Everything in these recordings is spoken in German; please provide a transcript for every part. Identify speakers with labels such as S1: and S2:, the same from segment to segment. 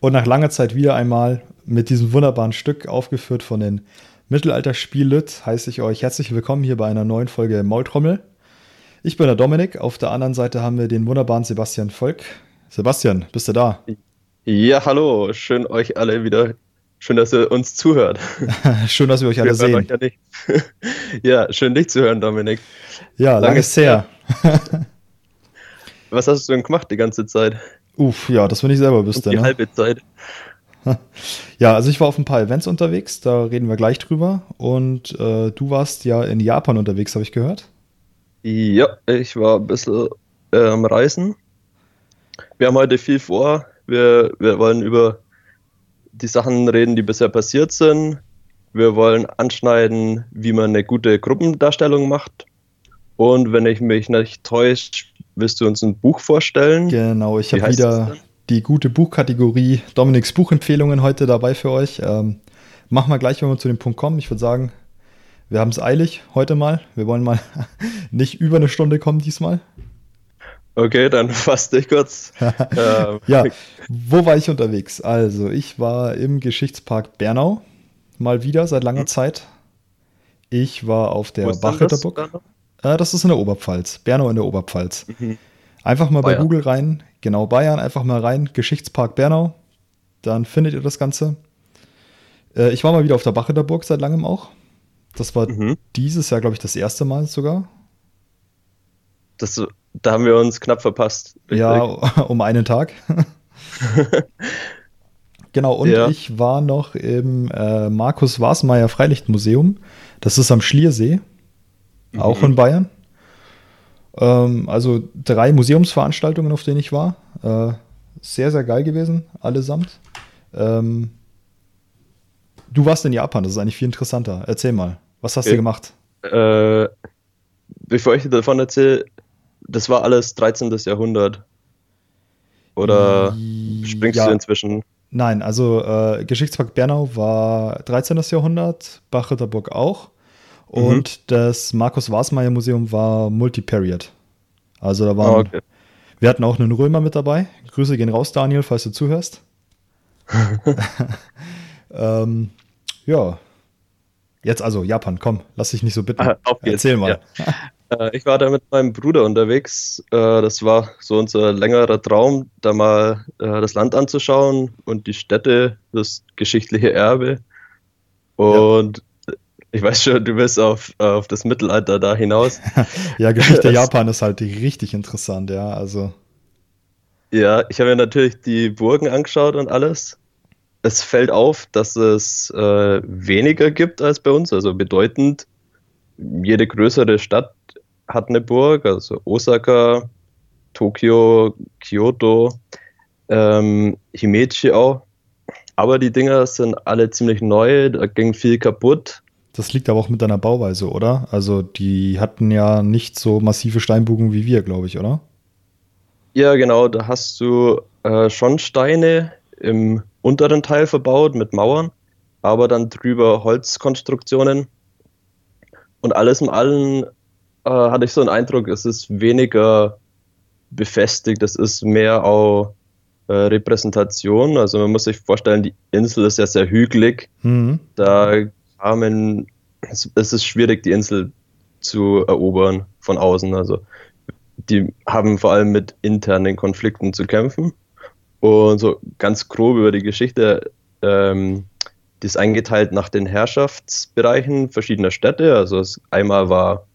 S1: Und nach langer Zeit wieder einmal mit diesem wunderbaren Stück aufgeführt von den Mittelalterspiel-Lüt heiße ich euch herzlich willkommen hier bei einer neuen Folge Maultrommel. Ich bin der Dominik, auf der anderen Seite haben wir den wunderbaren Sebastian Volk. Sebastian, bist du da?
S2: Ja, hallo, schön euch alle wieder Schön, dass ihr uns zuhört.
S1: schön, dass wir euch alle wir sehen. Euch
S2: ja, ja, schön dich zu hören, Dominik.
S1: Ja, lange, lange ist her.
S2: Was hast du denn gemacht die ganze Zeit?
S1: Uff, ja, das wenn ich selber wüsste.
S2: Die ne? halbe Zeit.
S1: Ja, also ich war auf ein paar Events unterwegs, da reden wir gleich drüber. Und äh, du warst ja in Japan unterwegs, habe ich gehört.
S2: Ja, ich war ein bisschen äh, am Reisen. Wir haben heute viel vor. Wir, wir wollen über die Sachen reden, die bisher passiert sind. Wir wollen anschneiden, wie man eine gute Gruppendarstellung macht. Und wenn ich mich nicht täusche, willst du uns ein Buch vorstellen?
S1: Genau, ich habe wieder die gute Buchkategorie Dominiks Buchempfehlungen heute dabei für euch. Ähm, machen wir gleich, wenn wir zu dem Punkt kommen. Ich würde sagen, wir haben es eilig heute mal. Wir wollen mal nicht über eine Stunde kommen diesmal.
S2: Okay, dann fass dich kurz.
S1: ähm. Ja, wo war ich unterwegs? Also, ich war im Geschichtspark Bernau. Mal wieder, seit langer mhm. Zeit. Ich war auf der Bachritterburg. Das, äh, das ist in der Oberpfalz. Bernau in der Oberpfalz. Mhm. Einfach mal Bayern. bei Google rein. Genau, Bayern. Einfach mal rein. Geschichtspark Bernau. Dann findet ihr das Ganze. Äh, ich war mal wieder auf der Bachritterburg seit langem auch. Das war mhm. dieses Jahr, glaube ich, das erste Mal sogar.
S2: Das da haben wir uns knapp verpasst.
S1: Richtig? Ja, um einen Tag. genau, und ja. ich war noch im äh, Markus Wasmeier Freilichtmuseum. Das ist am Schliersee, mhm. auch in Bayern. Ähm, also drei Museumsveranstaltungen, auf denen ich war. Äh, sehr, sehr geil gewesen, allesamt. Ähm, du warst in Japan, das ist eigentlich viel interessanter. Erzähl mal, was hast okay. du gemacht?
S2: Äh, bevor ich davon erzähle, das war alles 13. Jahrhundert. Oder springst ja. du inzwischen?
S1: Nein, also äh, Geschichtspark Bernau war 13. Jahrhundert, Bachritterburg auch. Mhm. Und mhm. das Markus Wasmeier Museum war Multiperiod. Also da waren. Oh, okay. Wir hatten auch einen Römer mit dabei. Grüße gehen raus, Daniel, falls du zuhörst. ähm, ja. Jetzt also Japan, komm, lass dich nicht so bitten. Ah, Erzähl mal.
S2: Ja. Äh, ich war da mit meinem Bruder unterwegs. Äh, das war so unser längerer Traum, da mal äh, das Land anzuschauen und die Städte, das geschichtliche Erbe. Und ja. Ich weiß schon, du bist auf, auf das Mittelalter da hinaus.
S1: ja, Geschichte Japan ist halt richtig interessant, ja. Also.
S2: Ja, ich habe mir natürlich die Burgen angeschaut und alles. Es fällt auf, dass es äh, weniger gibt als bei uns, also bedeutend. Jede größere Stadt hat eine Burg, also Osaka, Tokio, Kyoto, ähm, Himeji auch. Aber die Dinger sind alle ziemlich neu, da ging viel kaputt.
S1: Das liegt aber auch mit deiner Bauweise, oder? Also die hatten ja nicht so massive Steinbogen wie wir, glaube ich, oder?
S2: Ja, genau, da hast du äh, schon Steine im unteren Teil verbaut mit Mauern, aber dann drüber Holzkonstruktionen. Und alles in allem äh, hatte ich so einen Eindruck, es ist weniger befestigt, es ist mehr auch äh, Repräsentation. Also man muss sich vorstellen, die Insel ist ja sehr hügelig. Mhm. Da kamen, es, es ist schwierig, die Insel zu erobern von außen. Also die haben vor allem mit internen Konflikten zu kämpfen. Und so ganz grob über die Geschichte, ähm, die ist eingeteilt nach den Herrschaftsbereichen verschiedener Städte. Also es, einmal war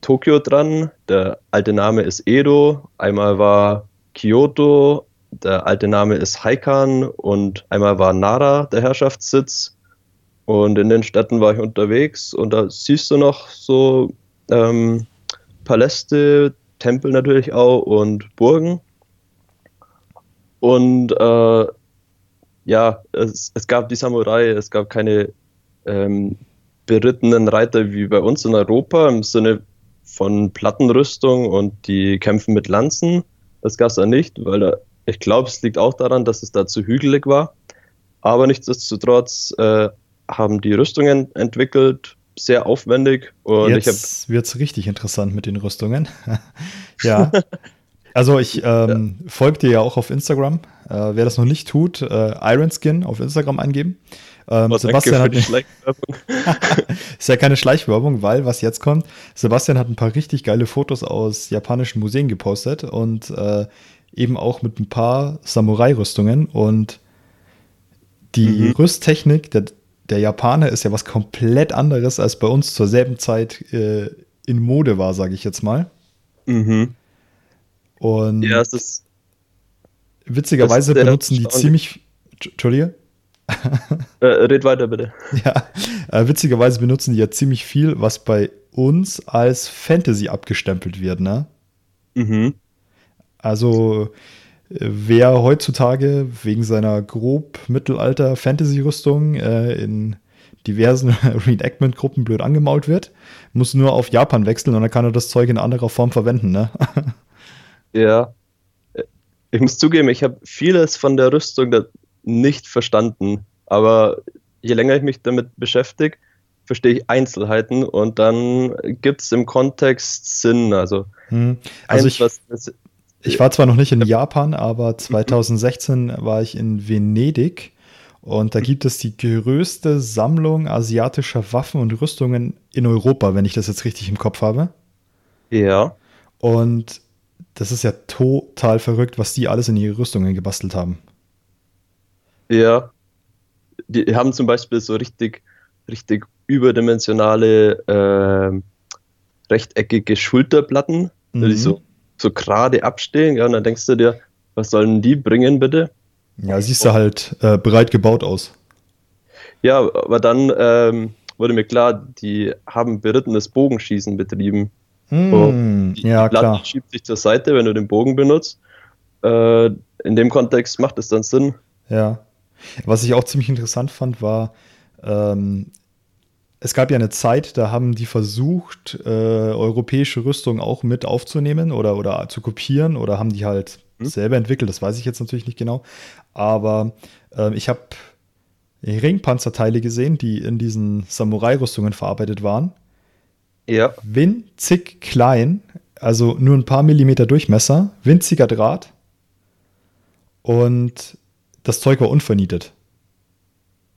S2: Tokio dran. Der alte Name ist Edo. Einmal war Kyoto. Der alte Name ist Haikan. Und einmal war Nara der Herrschaftssitz. Und in den Städten war ich unterwegs. Und da siehst du noch so ähm, Paläste, Tempel natürlich auch und Burgen. Und äh, ja, es, es, gab die Samurai, es gab keine ähm, berittenen Reiter wie bei uns in Europa im Sinne von Plattenrüstung und die kämpfen mit Lanzen. Das gab es da nicht, weil ich glaube, es liegt auch daran, dass es da zu hügelig war. Aber nichtsdestotrotz äh, haben die Rüstungen entwickelt, sehr aufwendig.
S1: Und Jetzt wird es richtig interessant mit den Rüstungen. ja. Also ich ähm, ja. folge dir ja auch auf Instagram. Äh, wer das noch nicht tut, äh, Ironskin auf Instagram eingeben. Ähm, oh, Sebastian hat ist ja keine Schleichwerbung, weil was jetzt kommt, Sebastian hat ein paar richtig geile Fotos aus japanischen Museen gepostet und äh, eben auch mit ein paar Samurai-Rüstungen und die mhm. Rüsttechnik der, der Japaner ist ja was komplett anderes als bei uns zur selben Zeit äh, in Mode war, sage ich jetzt mal.
S2: Mhm.
S1: Und
S2: ja, es ist
S1: witzigerweise benutzen die ziemlich. Entschuldige?
S2: äh, red weiter, bitte.
S1: Ja, äh, witzigerweise benutzen die ja ziemlich viel, was bei uns als Fantasy abgestempelt wird, ne?
S2: Mhm.
S1: Also, wer heutzutage wegen seiner grob Mittelalter-Fantasy-Rüstung äh, in diversen Reenactment-Gruppen blöd angemault wird, muss nur auf Japan wechseln und dann kann er das Zeug in anderer Form verwenden, ne?
S2: ja. Ich muss zugeben, ich habe vieles von der Rüstung nicht verstanden. Aber je länger ich mich damit beschäftige, verstehe ich Einzelheiten und dann gibt es im Kontext Sinn. Also,
S1: hm. also ich, was, ich war zwar noch nicht in Japan, aber 2016 mhm. war ich in Venedig und da mhm. gibt es die größte Sammlung asiatischer Waffen und Rüstungen in Europa, wenn ich das jetzt richtig im Kopf habe.
S2: Ja.
S1: Und das ist ja total verrückt, was die alles in ihre Rüstungen gebastelt haben.
S2: Ja. Die haben zum Beispiel so richtig, richtig überdimensionale äh, rechteckige Schulterplatten, mhm. die so, so gerade abstehen. Ja, und dann denkst du dir, was sollen die bringen, bitte?
S1: Ja, siehst du halt äh, breit gebaut aus.
S2: Ja, aber dann ähm, wurde mir klar, die haben berittenes Bogenschießen betrieben.
S1: Mm,
S2: die,
S1: ja,
S2: die Platte klar. schiebt sich zur Seite, wenn du den Bogen benutzt. Äh, in dem Kontext macht es dann Sinn.
S1: Ja. Was ich auch ziemlich interessant fand, war, ähm, es gab ja eine Zeit, da haben die versucht, äh, europäische Rüstung auch mit aufzunehmen oder, oder zu kopieren oder haben die halt hm? selber entwickelt, das weiß ich jetzt natürlich nicht genau. Aber äh, ich habe Ringpanzerteile gesehen, die in diesen Samurai-Rüstungen verarbeitet waren.
S2: Ja.
S1: Winzig klein, also nur ein paar Millimeter Durchmesser, winziger Draht. Und das Zeug war unvernietet.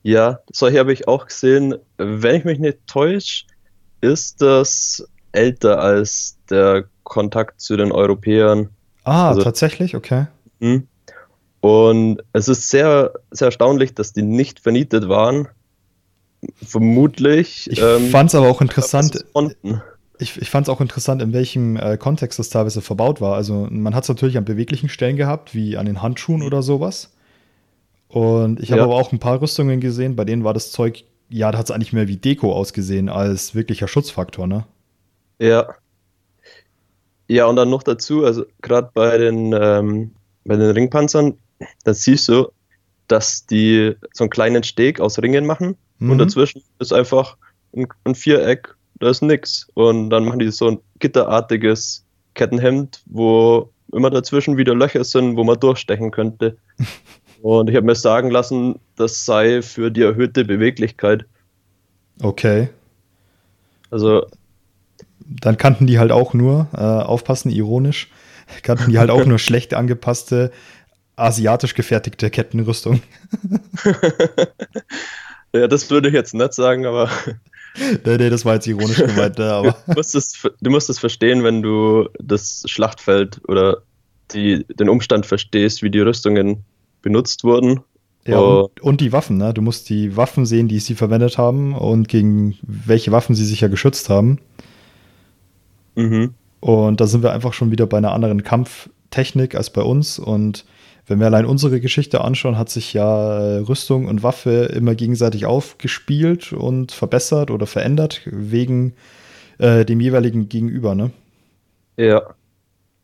S2: Ja, solche habe ich auch gesehen. Wenn ich mich nicht täusche, ist das älter als der Kontakt zu den Europäern.
S1: Ah, also, tatsächlich, okay.
S2: Mh. Und es ist sehr, sehr erstaunlich, dass die nicht vernietet waren. Vermutlich.
S1: Ich ähm, fand es aber auch interessant. Ich, ich fand es auch interessant, in welchem äh, Kontext das teilweise verbaut war. Also man hat es natürlich an beweglichen Stellen gehabt, wie an den Handschuhen oder sowas. Und ich habe ja. aber auch ein paar Rüstungen gesehen, bei denen war das Zeug, ja, da hat es eigentlich mehr wie Deko ausgesehen als wirklicher Schutzfaktor, ne?
S2: Ja. Ja, und dann noch dazu, also gerade bei den, ähm, bei den Ringpanzern, da siehst du, dass die so einen kleinen Steg aus Ringen machen mhm. und dazwischen ist einfach ein, ein Viereck, da ist nix. Und dann machen die so ein gitterartiges Kettenhemd, wo immer dazwischen wieder Löcher sind, wo man durchstechen könnte. Und ich habe mir sagen lassen, das sei für die erhöhte Beweglichkeit.
S1: Okay.
S2: Also.
S1: Dann kannten die halt auch nur, äh, aufpassen, ironisch, kannten die halt auch nur schlecht angepasste, asiatisch gefertigte Kettenrüstung.
S2: ja, das würde ich jetzt nicht sagen, aber.
S1: nee, nee, das war jetzt ironisch gemeint, ne, aber.
S2: Du musst, es, du musst es verstehen, wenn du das Schlachtfeld oder die, den Umstand verstehst, wie die Rüstungen benutzt wurden.
S1: Ja, und, und, die Waffen, ne? Du musst die Waffen sehen, die sie verwendet haben und gegen welche Waffen sie sich ja geschützt haben.
S2: Mhm.
S1: Und da sind wir einfach schon wieder bei einer anderen Kampftechnik als bei uns. Und wenn wir allein unsere Geschichte anschauen, hat sich ja äh, Rüstung und Waffe immer gegenseitig aufgespielt und verbessert oder verändert wegen äh, dem jeweiligen Gegenüber, ne?
S2: Ja.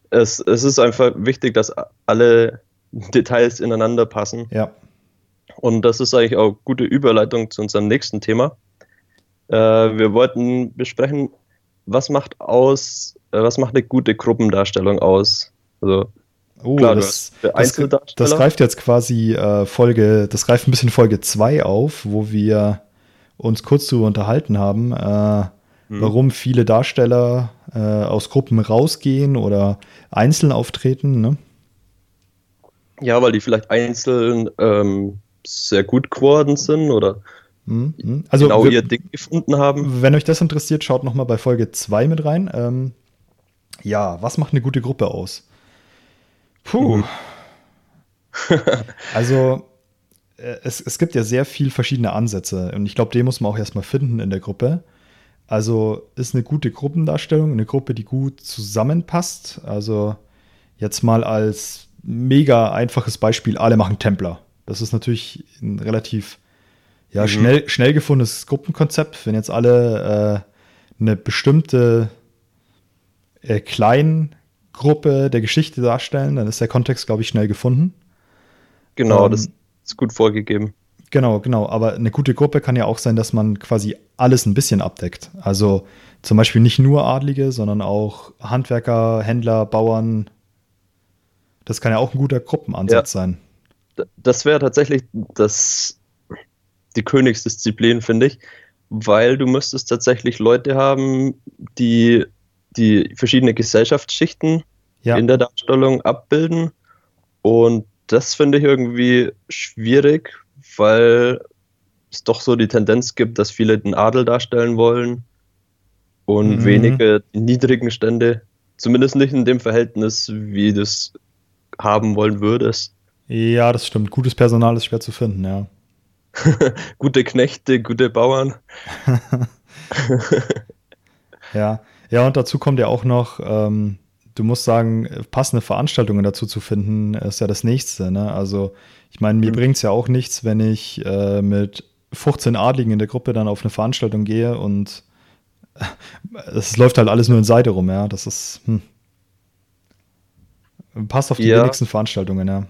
S2: Es, es ist einfach wichtig, dass alle Details ineinander passen.
S1: Ja.
S2: Und das ist eigentlich auch gute Überleitung zu unserem nächsten Thema. Äh, wir wollten besprechen, was macht aus, äh, was macht eine gute Gruppendarstellung aus? Also
S1: Oh, Klar, das, das, das, greift jetzt quasi äh, Folge, das greift ein bisschen Folge 2 auf, wo wir uns kurz darüber unterhalten haben, äh, mhm. warum viele Darsteller äh, aus Gruppen rausgehen oder einzeln auftreten. Ne?
S2: Ja, weil die vielleicht einzeln ähm, sehr gut geworden sind oder
S1: mhm. mhm. also
S2: genau wir, ihr Ding gefunden haben.
S1: Wenn euch das interessiert, schaut nochmal bei Folge 2 mit rein. Ähm, ja, was macht eine gute Gruppe aus? Puh. Mhm. also, äh, es, es gibt ja sehr viel verschiedene Ansätze und ich glaube, den muss man auch erstmal finden in der Gruppe. Also ist eine gute Gruppendarstellung, eine Gruppe, die gut zusammenpasst. Also jetzt mal als mega einfaches Beispiel, alle machen Templer. Das ist natürlich ein relativ ja, mhm. schnell, schnell gefundenes Gruppenkonzept. Wenn jetzt alle äh, eine bestimmte äh, Kleingruppe der Geschichte darstellen, dann ist der Kontext, glaube ich, schnell gefunden.
S2: Genau, ähm, das ist gut vorgegeben.
S1: Genau, genau. Aber eine gute Gruppe kann ja auch sein, dass man quasi alles ein bisschen abdeckt. Also zum Beispiel nicht nur Adlige, sondern auch Handwerker, Händler, Bauern. Das kann ja auch ein guter Gruppenansatz ja. sein.
S2: Das wäre tatsächlich das, die Königsdisziplin, finde ich, weil du müsstest tatsächlich Leute haben, die die verschiedenen Gesellschaftsschichten ja. in der Darstellung abbilden. Und das finde ich irgendwie schwierig, weil es doch so die Tendenz gibt, dass viele den Adel darstellen wollen und mhm. wenige die niedrigen Stände, zumindest nicht in dem Verhältnis, wie du es haben wollen würdest.
S1: Ja, das stimmt. Gutes Personal ist schwer zu finden, ja.
S2: gute Knechte, gute Bauern.
S1: ja. Ja, und dazu kommt ja auch noch, ähm, du musst sagen, passende Veranstaltungen dazu zu finden, ist ja das Nächste. Ne? Also, ich meine, mir mhm. bringt es ja auch nichts, wenn ich äh, mit 15 Adligen in der Gruppe dann auf eine Veranstaltung gehe und es läuft halt alles nur in Seite rum, ja. Das ist, hm. Passt auf die ja. wenigsten Veranstaltungen, ja.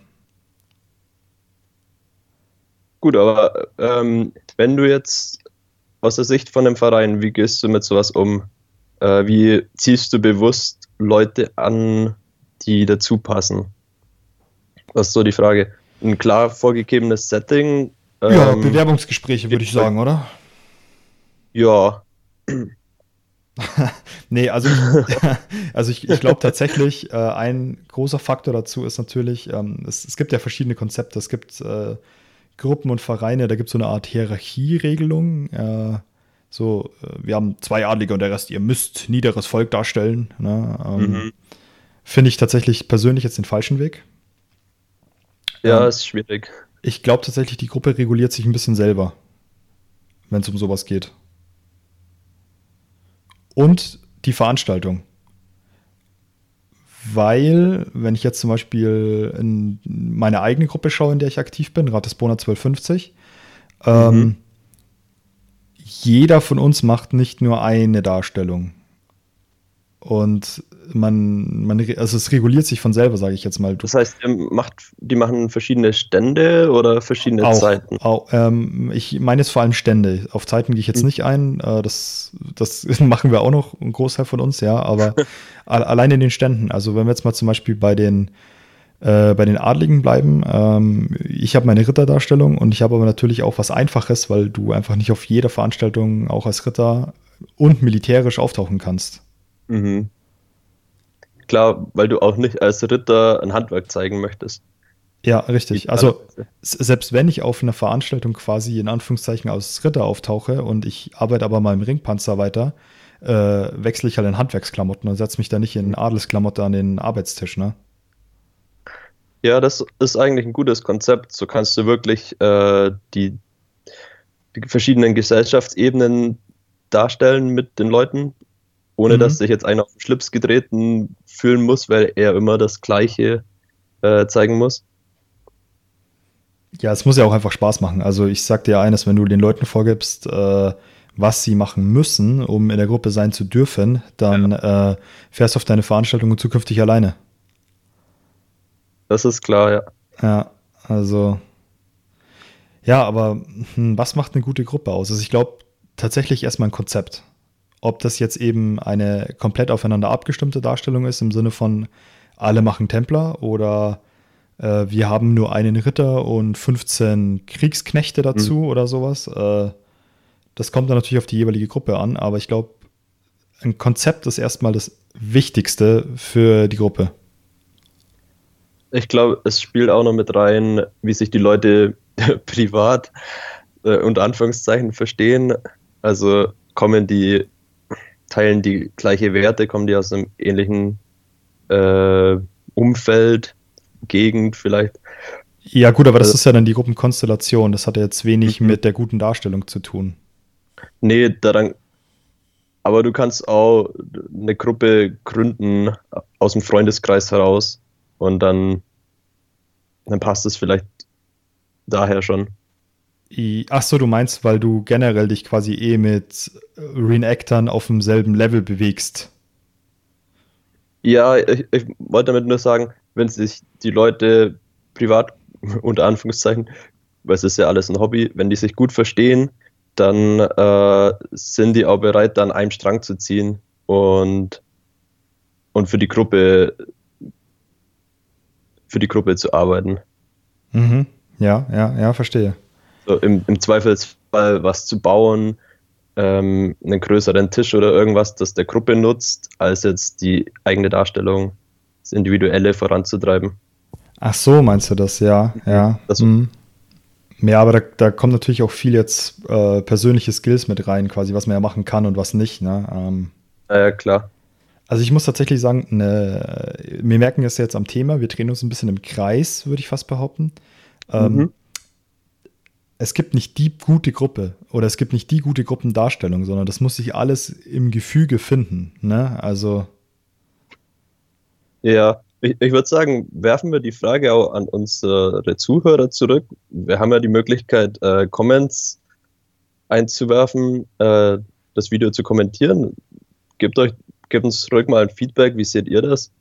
S2: Gut, aber ähm, wenn du jetzt aus der Sicht von einem Verein, wie gehst du mit sowas um? Äh, wie ziehst du bewusst Leute an, die dazu passen? Das ist so die Frage. Ein klar vorgegebenes Setting.
S1: Ähm, ja, Bewerbungsgespräche würde ich sagen, oder?
S2: Ja.
S1: nee, also, also ich, ich glaube tatsächlich, äh, ein großer Faktor dazu ist natürlich, ähm, es, es, gibt ja verschiedene Konzepte. Es gibt äh, Gruppen und Vereine, da gibt es so eine Art Hierarchieregelung. Äh, so, äh, wir haben zwei Adlige und der Rest, ihr müsst niederes Volk darstellen. Ne? Ähm, mhm. Finde ich tatsächlich persönlich jetzt den falschen Weg.
S2: Ja, ähm, ist schwierig.
S1: Ich glaube tatsächlich, die Gruppe reguliert sich ein bisschen selber, wenn es um sowas geht. Und die Veranstaltung. Weil, wenn ich jetzt zum Beispiel in meine eigene Gruppe schaue, in der ich aktiv bin, Ratisbona 1250, ähm, mhm. ähm, jeder von uns macht nicht nur eine Darstellung. Und man, man, also es reguliert sich von selber, sage ich jetzt mal.
S2: Das heißt, macht, die machen verschiedene Stände oder verschiedene
S1: auch,
S2: Zeiten?
S1: Auch, ähm, ich meine jetzt vor allem Stände. Auf Zeiten gehe ich jetzt mhm. nicht ein. Äh, das, das machen wir auch noch, ein Großteil von uns, ja. Aber allein in den Ständen. Also wenn wir jetzt mal zum Beispiel bei den äh, bei den Adligen bleiben. Ähm, ich habe meine Ritterdarstellung und ich habe aber natürlich auch was Einfaches, weil du einfach nicht auf jeder Veranstaltung auch als Ritter und militärisch auftauchen kannst.
S2: Mhm. Klar, weil du auch nicht als Ritter ein Handwerk zeigen möchtest.
S1: Ja, richtig. Also selbst wenn ich auf einer Veranstaltung quasi in Anführungszeichen als Ritter auftauche und ich arbeite aber mal im Ringpanzer weiter, äh, wechsle ich halt in Handwerksklamotten und setze mich da nicht in Adelsklamotte an den Arbeitstisch, ne?
S2: Ja, das ist eigentlich ein gutes Konzept. So kannst du wirklich äh, die, die, verschiedenen Gesellschaftsebenen darstellen mit den Leuten, ohne mhm. dass sich jetzt einer auf den Schlips getreten fühlen muss, weil er immer das Gleiche äh, zeigen muss.
S1: Ja, es muss ja auch einfach Spaß machen. Also ich sag dir eines, wenn du den Leuten vorgibst, äh, was sie machen müssen, um in der Gruppe sein zu dürfen, dann ja. äh, fährst du auf deine Veranstaltung zukünftig alleine.
S2: Das ist klar, ja.
S1: Ja, also. Ja, aber hm, was macht eine gute Gruppe aus? Also ich glaube tatsächlich erstmal ein Konzept. Ob das jetzt eben eine komplett aufeinander abgestimmte Darstellung ist, im Sinne von alle machen Templer oder äh, wir haben nur einen Ritter und 15 Kriegsknechte dazu mhm. oder sowas. Äh, das kommt dann natürlich auf die jeweilige Gruppe an, aber ich glaube, ein Konzept ist erstmal das Wichtigste für die Gruppe.
S2: Ich glaube, es spielt auch noch mit rein, wie sich die Leute privat äh, unter Anführungszeichen verstehen. Also kommen die, teilen die gleiche Werte, kommen die aus einem ähnlichen äh, Umfeld, Gegend vielleicht.
S1: Ja, gut, aber das also, ist ja dann die Gruppenkonstellation. Das hat ja jetzt wenig mhm. mit der guten Darstellung zu tun.
S2: Nee, daran. Aber du kannst auch eine Gruppe gründen aus dem Freundeskreis heraus und dann, dann passt es vielleicht daher schon.
S1: Ach so, du meinst, weil du generell dich quasi eh mit Reenactern auf demselben Level bewegst.
S2: Ja, ich, ich wollte damit nur sagen, wenn sich die Leute privat, unter Anführungszeichen, weil es ist ja alles ein Hobby, wenn die sich gut verstehen, dann äh, sind die auch bereit, dann einem Strang zu ziehen und, und für die Gruppe für die Gruppe zu arbeiten.
S1: Mhm. Ja, ja, ja, verstehe.
S2: So im, Im Zweifelsfall was zu bauen, ähm, einen größeren Tisch oder irgendwas, das der Gruppe nutzt, als jetzt die eigene Darstellung, das Individuelle voranzutreiben.
S1: Ach so, meinst du das? Ja, ja. Das, mhm. Ja, aber da, da kommt natürlich auch viel jetzt äh, persönliche Skills mit rein, quasi, was man ja machen kann und was nicht. Ne? Ähm,
S2: ja, klar.
S1: Also ich muss tatsächlich sagen, ne, wir merken es jetzt am Thema, wir drehen uns ein bisschen im Kreis, würde ich fast behaupten. Ähm, mhm. Es gibt nicht die gute Gruppe oder es gibt nicht die gute Gruppendarstellung, sondern das muss sich alles im Gefüge finden. Ne? Also.
S2: Ja, ich, ich würde sagen, werfen wir die Frage auch an unsere Zuhörer zurück. Wir haben ja die Möglichkeit, äh, Comments einzuwerfen, äh, das Video zu kommentieren. Gebt, euch, gebt uns zurück mal ein Feedback. Wie seht ihr das?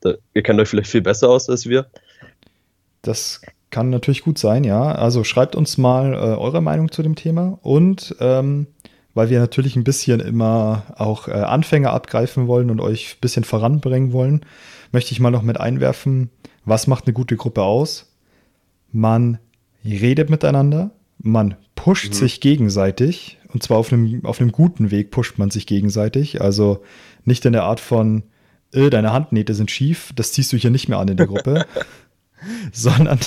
S2: Da, ihr kennt euch vielleicht viel besser aus als wir.
S1: Das kann natürlich gut sein, ja. Also schreibt uns mal äh, eure Meinung zu dem Thema und ähm, weil wir natürlich ein bisschen immer auch äh, Anfänger abgreifen wollen und euch ein bisschen voranbringen wollen, möchte ich mal noch mit einwerfen, was macht eine gute Gruppe aus? Man redet miteinander, man pusht mhm. sich gegenseitig und zwar auf einem, auf einem guten Weg pusht man sich gegenseitig. Also nicht in der Art von, äh, deine Handnähte sind schief, das ziehst du hier nicht mehr an in der Gruppe. sondern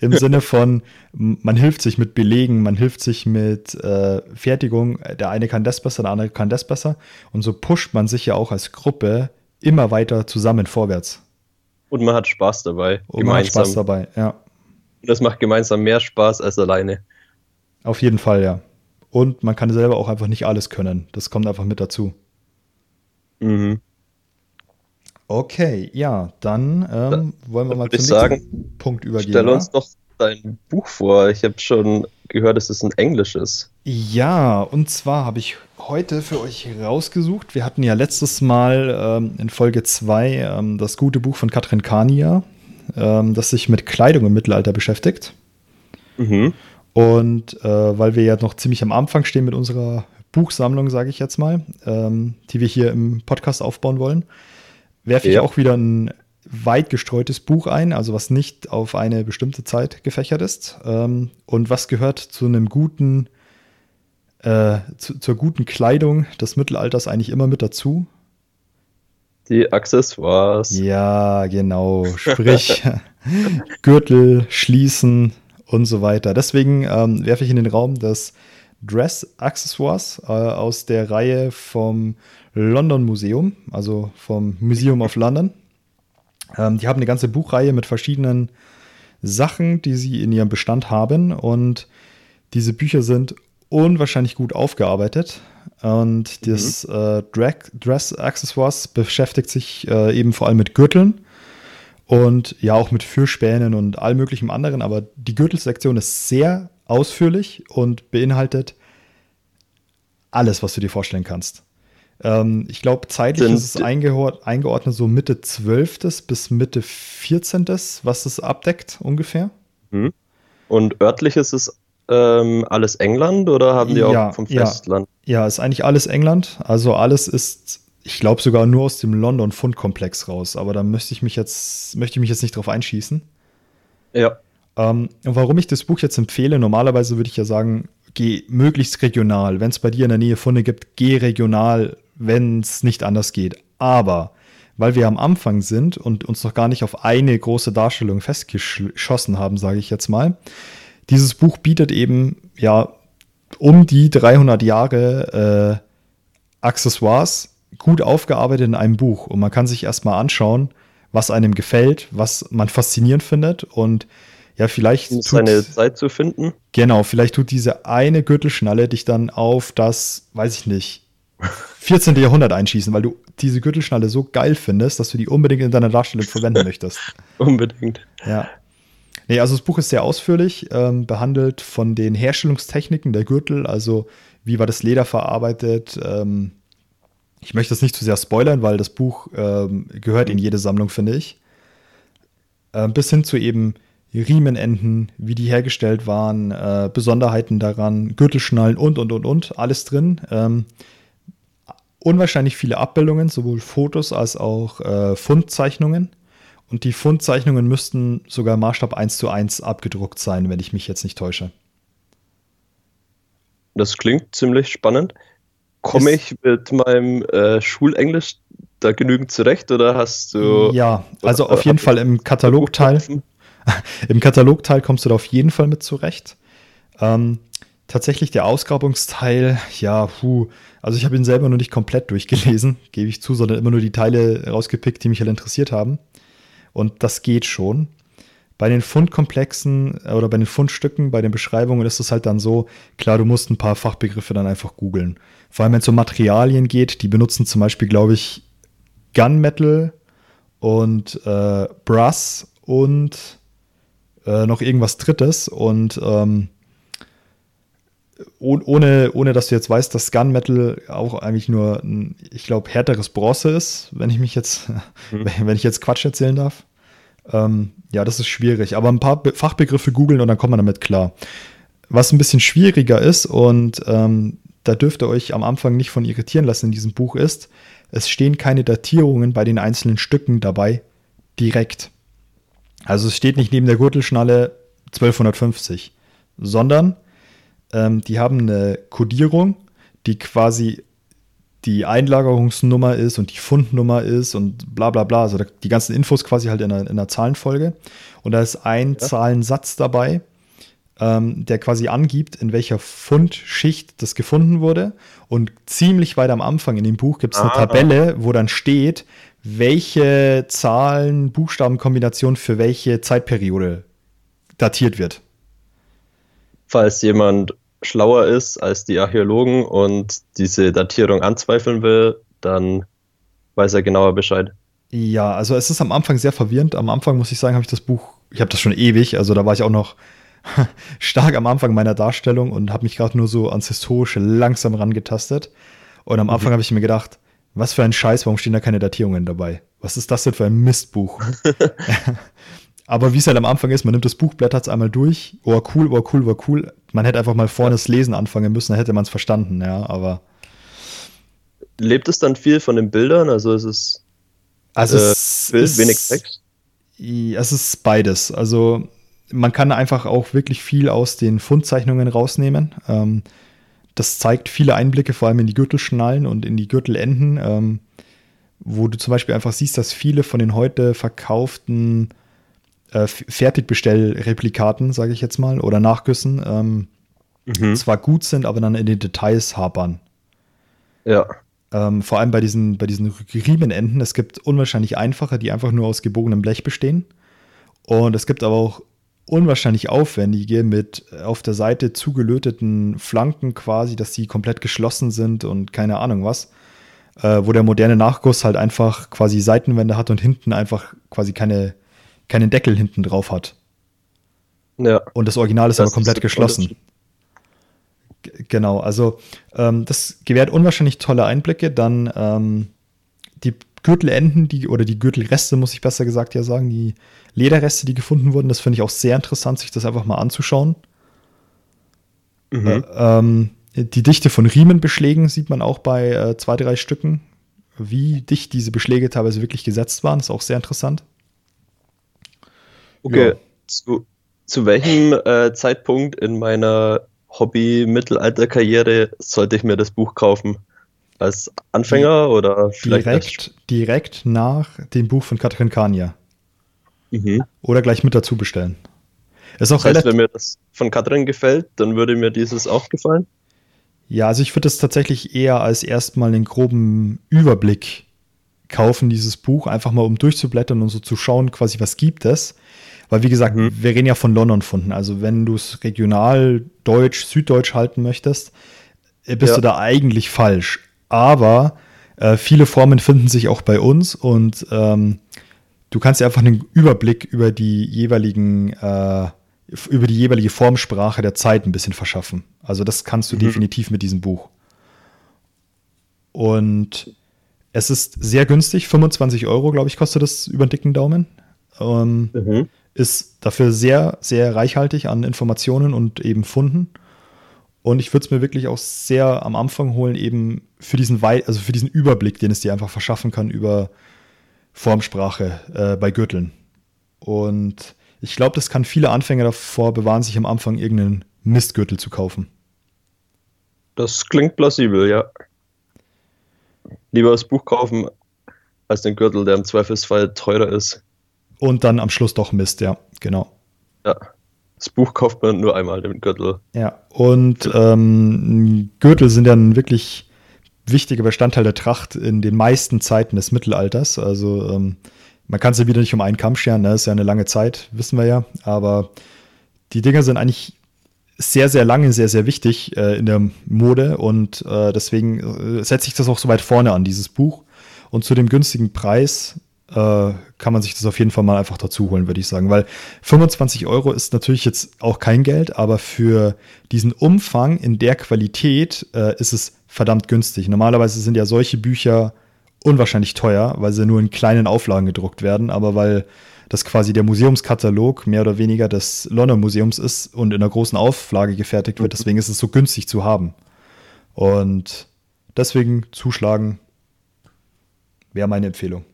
S1: im Sinne von, man hilft sich mit Belegen, man hilft sich mit äh, Fertigung. Der eine kann das besser, der andere kann das besser. Und so pusht man sich ja auch als Gruppe immer weiter zusammen vorwärts.
S2: Und man hat Spaß dabei.
S1: Und man hat Spaß dabei, ja.
S2: Das macht gemeinsam mehr Spaß als alleine.
S1: Auf jeden Fall, ja. Und man kann selber auch einfach nicht alles können. Das kommt einfach mit dazu. Mhm. Okay, ja, dann ähm, wollen wir mal
S2: zum sagen, Punkt übergehen. Stell uns doch dein Buch vor. Ich habe schon gehört, es ist ein englisches.
S1: Ja, und zwar habe ich heute für euch rausgesucht. Wir hatten ja letztes Mal ähm, in Folge 2 ähm, das gute Buch von Katrin Kania, ähm, das sich mit Kleidung im Mittelalter beschäftigt. Mhm. Und äh, weil wir ja noch ziemlich am Anfang stehen mit unserer Buchsammlung, sage ich jetzt mal, ähm, die wir hier im Podcast aufbauen wollen, werfe ich ja. auch wieder ein weit gestreutes Buch ein, also was nicht auf eine bestimmte Zeit gefächert ist. Ähm, und was gehört zu einem guten äh, zu, zur guten Kleidung des Mittelalters eigentlich immer mit dazu?
S2: Die Accessoires.
S1: Ja, genau. Sprich, Gürtel, Schließen und so weiter. Deswegen ähm, werfe ich in den Raum das Dress Accessoires äh, aus der Reihe vom London Museum, also vom Museum of London. Ähm, die haben eine ganze Buchreihe mit verschiedenen Sachen, die sie in ihrem Bestand haben. Und diese Bücher sind unwahrscheinlich gut aufgearbeitet. Und mhm. das äh, Dress Accessoires beschäftigt sich äh, eben vor allem mit Gürteln und ja auch mit Fürspänen und all möglichem anderen. Aber die Gürtelsektion ist sehr ausführlich und beinhaltet alles, was du dir vorstellen kannst. Ähm, ich glaube, zeitlich Sind ist es eingeordnet so Mitte 12. bis Mitte 14., was es abdeckt ungefähr.
S2: Mhm. Und örtlich ist es ähm, alles England oder haben die ja, auch vom Festland?
S1: Ja, ja, ist eigentlich alles England. Also alles ist, ich glaube sogar nur aus dem London Fundkomplex raus. Aber da möchte ich mich jetzt, möchte ich mich jetzt nicht drauf einschießen.
S2: Ja.
S1: Ähm, warum ich das Buch jetzt empfehle, normalerweise würde ich ja sagen, geh möglichst regional. Wenn es bei dir in der Nähe Funde gibt, geh regional, wenn es nicht anders geht. Aber weil wir am Anfang sind und uns noch gar nicht auf eine große Darstellung festgeschossen haben, sage ich jetzt mal, dieses Buch bietet eben ja um die 300 Jahre äh, Accessoires gut aufgearbeitet in einem Buch. Und man kann sich erstmal anschauen, was einem gefällt, was man faszinierend findet und ja, vielleicht.
S2: Um seine Zeit zu finden.
S1: Genau, vielleicht tut diese eine Gürtelschnalle dich dann auf das, weiß ich nicht, 14. Jahrhundert einschießen, weil du diese Gürtelschnalle so geil findest, dass du die unbedingt in deiner Darstellung verwenden möchtest.
S2: unbedingt.
S1: Ja. Nee, also das Buch ist sehr ausführlich, ähm, behandelt von den Herstellungstechniken der Gürtel, also wie war das Leder verarbeitet. Ähm, ich möchte das nicht zu sehr spoilern, weil das Buch ähm, gehört in jede Sammlung, finde ich. Ähm, bis hin zu eben Riemenenden, wie die hergestellt waren, äh, Besonderheiten daran, Gürtelschnallen und, und, und, und, alles drin. Ähm, unwahrscheinlich viele Abbildungen, sowohl Fotos als auch äh, Fundzeichnungen. Und die Fundzeichnungen müssten sogar Maßstab 1 zu 1 abgedruckt sein, wenn ich mich jetzt nicht täusche.
S2: Das klingt ziemlich spannend. Komme ich mit meinem äh, Schulenglisch da genügend zurecht oder hast du.
S1: Ja, also auf jeden Fall im Katalogteil. Im Katalogteil kommst du da auf jeden Fall mit zurecht. Ähm, tatsächlich der Ausgrabungsteil, ja, puh, also ich habe ihn selber noch nicht komplett durchgelesen, gebe ich zu, sondern immer nur die Teile rausgepickt, die mich halt interessiert haben. Und das geht schon. Bei den Fundkomplexen äh, oder bei den Fundstücken, bei den Beschreibungen ist es halt dann so, klar, du musst ein paar Fachbegriffe dann einfach googeln. Vor allem, wenn es um Materialien geht, die benutzen zum Beispiel, glaube ich, Gunmetal und äh, Brass und äh, noch irgendwas Drittes. Und ähm, ohne, ohne dass du jetzt weißt, dass Gunmetal auch eigentlich nur ein, ich glaube, härteres Bronze ist, wenn ich mich jetzt, mhm. wenn ich jetzt Quatsch erzählen darf. Ähm, ja, das ist schwierig. Aber ein paar Be Fachbegriffe googeln und dann kommt man damit klar. Was ein bisschen schwieriger ist und ähm, da dürft ihr euch am Anfang nicht von irritieren lassen in diesem Buch ist, es stehen keine Datierungen bei den einzelnen Stücken dabei direkt. Also es steht nicht neben der Gürtelschnalle 1250, sondern ähm, die haben eine Codierung, die quasi die Einlagerungsnummer ist und die Fundnummer ist und bla bla bla. Also die ganzen Infos quasi halt in einer, in einer Zahlenfolge. Und da ist ein ja. Zahlensatz dabei, ähm, der quasi angibt, in welcher Fundschicht das gefunden wurde. Und ziemlich weit am Anfang in dem Buch gibt es eine ah. Tabelle, wo dann steht, welche Zahlen, Buchstabenkombination für welche Zeitperiode datiert wird.
S2: Falls jemand schlauer ist als die Archäologen und diese Datierung anzweifeln will, dann weiß er genauer Bescheid.
S1: Ja, also es ist am Anfang sehr verwirrend. Am Anfang muss ich sagen, habe ich das Buch, ich habe das schon ewig, also da war ich auch noch stark am Anfang meiner Darstellung und habe mich gerade nur so ans Historische langsam rangetastet. Und am mhm. Anfang habe ich mir gedacht, was für ein Scheiß, warum stehen da keine Datierungen dabei? Was ist das denn für ein Mistbuch? Aber wie es halt am Anfang ist, man nimmt das Buch, blättert es einmal durch. Oh, cool, oh, cool, oh, cool. Man hätte einfach mal vorne das Lesen anfangen müssen, dann hätte man es verstanden, ja, aber.
S2: Lebt es dann viel von den Bildern? Also ist es.
S1: Also äh, es
S2: Bild, ist, wenig Text?
S1: Es ist beides. Also man kann einfach auch wirklich viel aus den Fundzeichnungen rausnehmen. Ähm, das zeigt viele Einblicke, vor allem in die Gürtelschnallen und in die Gürtelenden, ähm, wo du zum Beispiel einfach siehst, dass viele von den heute verkauften äh, Fertigbestellreplikaten, sage ich jetzt mal, oder Nachgüssen, ähm, mhm. zwar gut sind, aber dann in den Details hapern.
S2: Ja.
S1: Ähm, vor allem bei diesen, bei diesen Riemenenden. Es gibt unwahrscheinlich einfache, die einfach nur aus gebogenem Blech bestehen. Und es gibt aber auch unwahrscheinlich aufwendige mit auf der Seite zugelöteten Flanken quasi, dass sie komplett geschlossen sind und keine Ahnung was. Äh, wo der moderne Nachguss halt einfach quasi Seitenwände hat und hinten einfach quasi keine, keinen Deckel hinten drauf hat. Ja. Und das Original ist das aber komplett ist geschlossen. Genau, also ähm, das gewährt unwahrscheinlich tolle Einblicke. Dann ähm, die Gürtelenden, die, oder die Gürtelreste, muss ich besser gesagt ja sagen, die Lederreste, die gefunden wurden. Das finde ich auch sehr interessant, sich das einfach mal anzuschauen. Mhm. Äh, ähm, die Dichte von Riemenbeschlägen sieht man auch bei äh, zwei, drei Stücken. Wie dicht diese Beschläge teilweise wirklich gesetzt waren, ist auch sehr interessant.
S2: Okay, ja. zu, zu welchem äh, Zeitpunkt in meiner Hobby-Mittelalter-Karriere sollte ich mir das Buch kaufen? Als Anfänger oder
S1: vielleicht direkt, direkt nach dem Buch von Katrin Kania. Mhm. Oder gleich mit dazu bestellen.
S2: Ist auch das heißt, wenn mir das von Katrin gefällt, dann würde mir dieses auch gefallen?
S1: Ja, also ich würde das tatsächlich eher als erstmal einen groben Überblick kaufen, dieses Buch, einfach mal um durchzublättern und so zu schauen, quasi, was gibt es. Weil, wie gesagt, mhm. wir reden ja von London-Funden. Also, wenn du es regional, deutsch, süddeutsch halten möchtest, äh, bist ja. du da eigentlich falsch. Aber äh, viele Formen finden sich auch bei uns und ähm, du kannst dir einfach einen Überblick über die jeweiligen, äh, über die jeweilige Formsprache der Zeit ein bisschen verschaffen. Also, das kannst du mhm. definitiv mit diesem Buch. Und es ist sehr günstig, 25 Euro, glaube ich, kostet das über den dicken Daumen. Ähm, mhm ist dafür sehr, sehr reichhaltig an Informationen und eben Funden. Und ich würde es mir wirklich auch sehr am Anfang holen, eben für diesen Wei also für diesen Überblick, den es dir einfach verschaffen kann über Formsprache äh, bei Gürteln. Und ich glaube, das kann viele Anfänger davor bewahren, sich am Anfang irgendeinen Mistgürtel zu kaufen.
S2: Das klingt plausibel, ja. Lieber das Buch kaufen, als den Gürtel, der im Zweifelsfall teurer ist.
S1: Und dann am Schluss doch Mist, ja, genau.
S2: Ja. Das Buch kauft man nur einmal, den Gürtel.
S1: Ja, und ähm, Gürtel sind ja ein wirklich wichtiger Bestandteil der Tracht in den meisten Zeiten des Mittelalters. Also ähm, man kann es ja wieder nicht um einen Kamm scheren, ne? das ist ja eine lange Zeit, wissen wir ja. Aber die Dinger sind eigentlich sehr, sehr lange, sehr, sehr wichtig äh, in der Mode und äh, deswegen äh, setze ich das auch so weit vorne an, dieses Buch. Und zu dem günstigen Preis äh, kann man sich das auf jeden Fall mal einfach dazu holen, würde ich sagen. Weil 25 Euro ist natürlich jetzt auch kein Geld, aber für diesen Umfang in der Qualität äh, ist es verdammt günstig. Normalerweise sind ja solche Bücher unwahrscheinlich teuer, weil sie nur in kleinen Auflagen gedruckt werden, aber weil das quasi der Museumskatalog mehr oder weniger des London Museums ist und in einer großen Auflage gefertigt wird, deswegen ist es so günstig zu haben. Und deswegen zuschlagen wäre meine Empfehlung.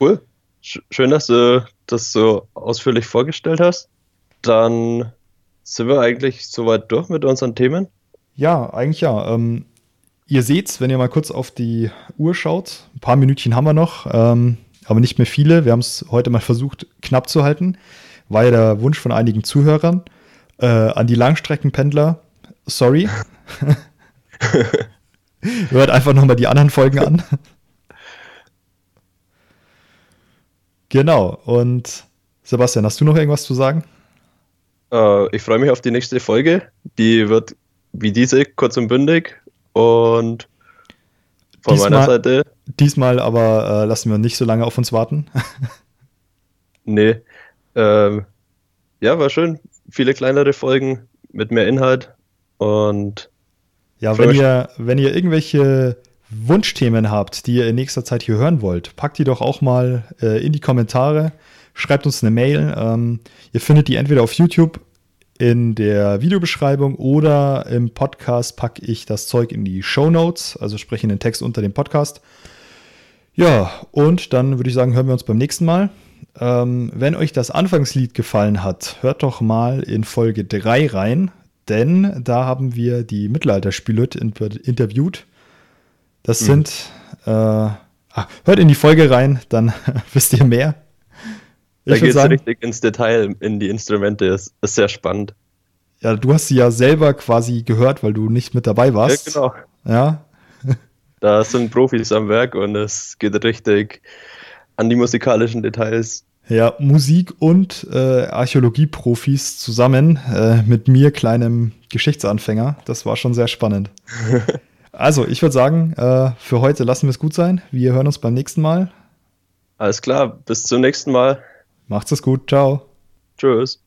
S2: Cool. Schön, dass du das so ausführlich vorgestellt hast. Dann sind wir eigentlich soweit durch mit unseren Themen.
S1: Ja, eigentlich ja. Ähm, ihr seht's, wenn ihr mal kurz auf die Uhr schaut. Ein paar Minütchen haben wir noch, ähm, aber nicht mehr viele. Wir haben es heute mal versucht, knapp zu halten. War ja der Wunsch von einigen Zuhörern. Äh, an die Langstreckenpendler, sorry. Hört einfach nochmal die anderen Folgen an. Genau. Und Sebastian, hast du noch irgendwas zu sagen?
S2: Äh, ich freue mich auf die nächste Folge. Die wird wie diese kurz und bündig. Und von diesmal, meiner Seite.
S1: Diesmal aber äh, lassen wir nicht so lange auf uns warten.
S2: nee. Ähm, ja, war schön. Viele kleinere Folgen mit mehr Inhalt. Und.
S1: Ja, wenn ihr, wenn ihr irgendwelche Wunschthemen habt, die ihr in nächster Zeit hier hören wollt, packt die doch auch mal äh, in die Kommentare. Schreibt uns eine Mail. Ähm, ihr findet die entweder auf YouTube in der Videobeschreibung oder im Podcast packe ich das Zeug in die Show Notes, also spreche in den Text unter dem Podcast. Ja, und dann würde ich sagen, hören wir uns beim nächsten Mal. Ähm, wenn euch das Anfangslied gefallen hat, hört doch mal in Folge 3 rein, denn da haben wir die Mittelalterspielhüt interviewt das mhm. sind, äh, ah, hört in die Folge rein, dann wisst ihr mehr.
S2: Ich da geht es richtig ins Detail, in die Instrumente, ist, ist sehr spannend.
S1: Ja, du hast sie ja selber quasi gehört, weil du nicht mit dabei warst.
S2: Ja, genau.
S1: Ja.
S2: da sind Profis am Werk und es geht richtig an die musikalischen Details.
S1: Ja, Musik und äh, Archäologie-Profis zusammen äh, mit mir, kleinem Geschichtsanfänger. Das war schon sehr spannend. Also, ich würde sagen, äh, für heute lassen wir es gut sein. Wir hören uns beim nächsten Mal.
S2: Alles klar, bis zum nächsten Mal.
S1: Macht's es gut, ciao.
S2: Tschüss.